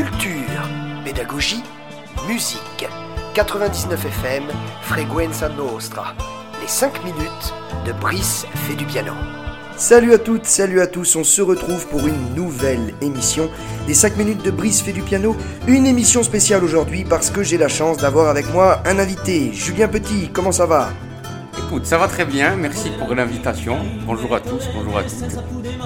Culture, pédagogie, musique. 99 FM, Freguenza Nostra. Les 5 minutes de Brice fait du piano. Salut à toutes, salut à tous, on se retrouve pour une nouvelle émission des 5 minutes de Brice fait du piano. Une émission spéciale aujourd'hui parce que j'ai la chance d'avoir avec moi un invité, Julien Petit, comment ça va? Écoute, ça va très bien, merci pour l'invitation. Bonjour à tous, bonjour à toutes.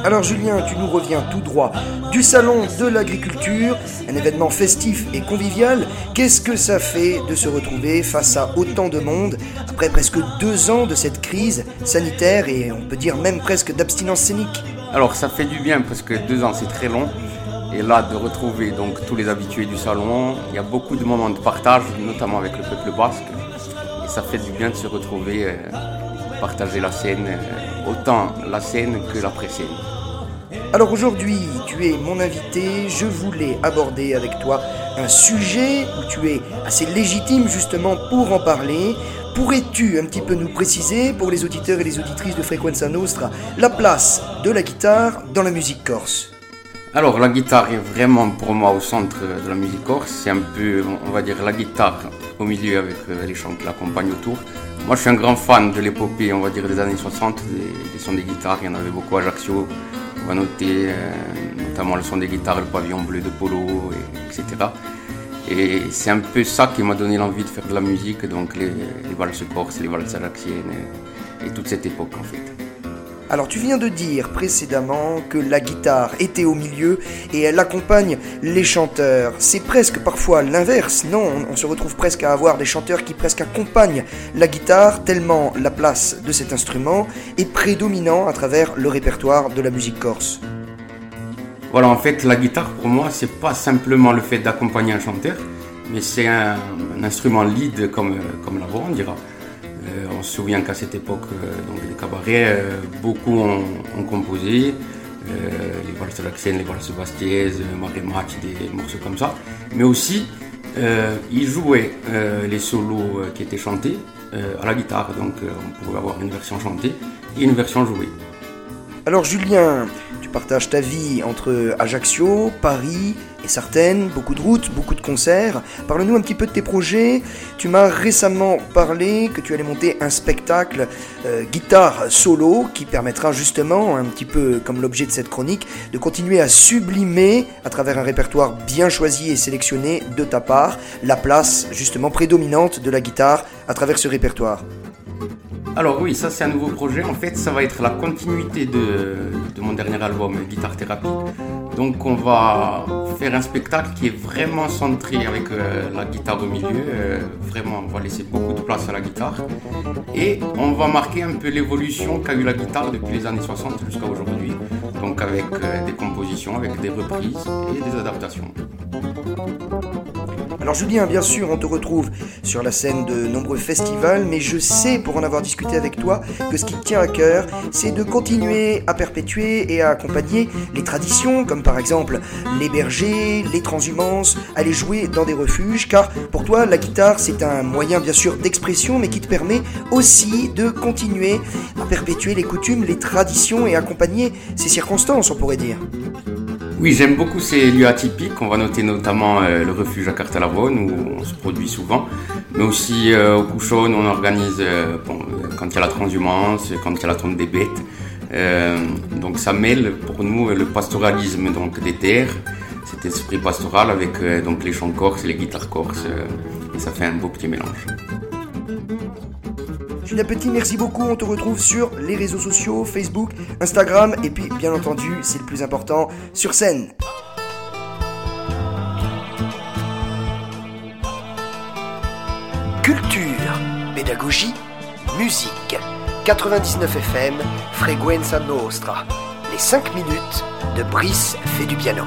Alors Julien, tu nous reviens tout droit du Salon de l'Agriculture, un événement festif et convivial. Qu'est-ce que ça fait de se retrouver face à autant de monde après presque deux ans de cette crise sanitaire et on peut dire même presque d'abstinence scénique? Alors ça fait du bien parce que deux ans c'est très long. Et là, de retrouver donc tous les habitués du salon, il y a beaucoup de moments de partage, notamment avec le peuple basque. Ça fait du bien de se retrouver, euh, partager la scène, euh, autant la scène que la pré-scène. Alors aujourd'hui, tu es mon invité, je voulais aborder avec toi un sujet où tu es assez légitime justement pour en parler. Pourrais-tu un petit peu nous préciser, pour les auditeurs et les auditrices de Frequenza Nostra, la place de la guitare dans la musique corse? Alors la guitare est vraiment pour moi au centre de la musique corse. C'est un peu, on va dire, la guitare au milieu avec euh, les chants qui l'accompagnent autour. Moi je suis un grand fan de l'épopée, on va dire, des années 60, des, sons des guitares. Il y en avait beaucoup à Ajaccio, on va noter euh, notamment le son des guitares, le pavillon bleu de Polo, et, etc. Et c'est un peu ça qui m'a donné l'envie de faire de la musique, donc les, les valses corses, les valses ajaxiennes, et toute cette époque en fait. Alors tu viens de dire précédemment que la guitare était au milieu et elle accompagne les chanteurs. C'est presque parfois l'inverse, non? On, se retrouve presque à avoir des chanteurs qui presque accompagnent la guitare tellement la place de cet instrument est prédominant à travers le répertoire de la musique corse. Voilà, en fait, la guitare pour moi, c'est pas simplement le fait d'accompagner un chanteur, mais c'est un, un instrument lead comme, euh, comme la voix, on dira. Se souvient qu'à cette époque, euh, donc cabarets, euh, beaucoup ont, composé, euh, les valses laxiennes, les valses bastiaises, Marie Match, des morceaux comme ça. Mais aussi, ils jouaient les solos qui étaient chantés à la guitare. Donc on pouvait avoir une version chantée et une version jouée. Alors Julien, tu partages ta vie entre Ajaccio, Paris et Sartène, beaucoup de routes, beaucoup de concerts. Parle-nous un petit peu de tes projets. Tu m'as récemment parlé que tu allais monter un spectacle euh, guitare solo qui permettra justement, un petit peu comme l'objet de cette chronique, de continuer à sublimer à travers un répertoire bien choisi et sélectionné de ta part la place justement prédominante de la guitare à travers ce répertoire. Alors oui, ça c'est un nouveau projet. En fait, ça va être la continuité de, mon dernier album, Guitare Thérapie. Donc on va faire un spectacle qui est vraiment centré avec euh, la guitare au milieu. Euh, vraiment, on va laisser beaucoup de place à la guitare. Et on va marquer un peu l'évolution qu'a eu la guitare depuis les années 60 jusqu'à aujourd'hui. Donc avec euh, des compositions, avec des reprises et des adaptations. Alors Julien, bien sûr, on te retrouve sur la scène de nombreux festivals, mais je sais, pour en avoir discuté avec toi, que ce qui te tient à cœur, c'est de continuer à perpétuer et à accompagner les traditions, comme par exemple les bergers, les transhumances, aller jouer dans des refuges, car pour toi, la guitare, c'est un moyen, bien sûr, d'expression, mais qui te permet aussi de continuer à perpétuer les coutumes, les traditions et accompagner ces circonstances, on pourrait dire. Oui, j'aime beaucoup ces lieux atypiques. On va noter notamment euh, le refuge à Cartalavone où on se produit souvent, mais aussi euh, au Couchon on organise euh, quand il y a la transhumance, quand il y a la tombe des bêtes. Donc ça mêle pour nous le pastoralisme donc des terres, cet esprit pastoral avec donc les chants corses et les guitares corses, et ça fait un beau petit mélange. Julien Petit, merci beaucoup. On te retrouve sur les réseaux sociaux, Facebook, Instagram, et puis, bien entendu, c'est le plus important, sur scène. Culture, pédagogie, musique. 99 FM, Freguenza Nostra. Les 5 minutes de Brice fait du piano.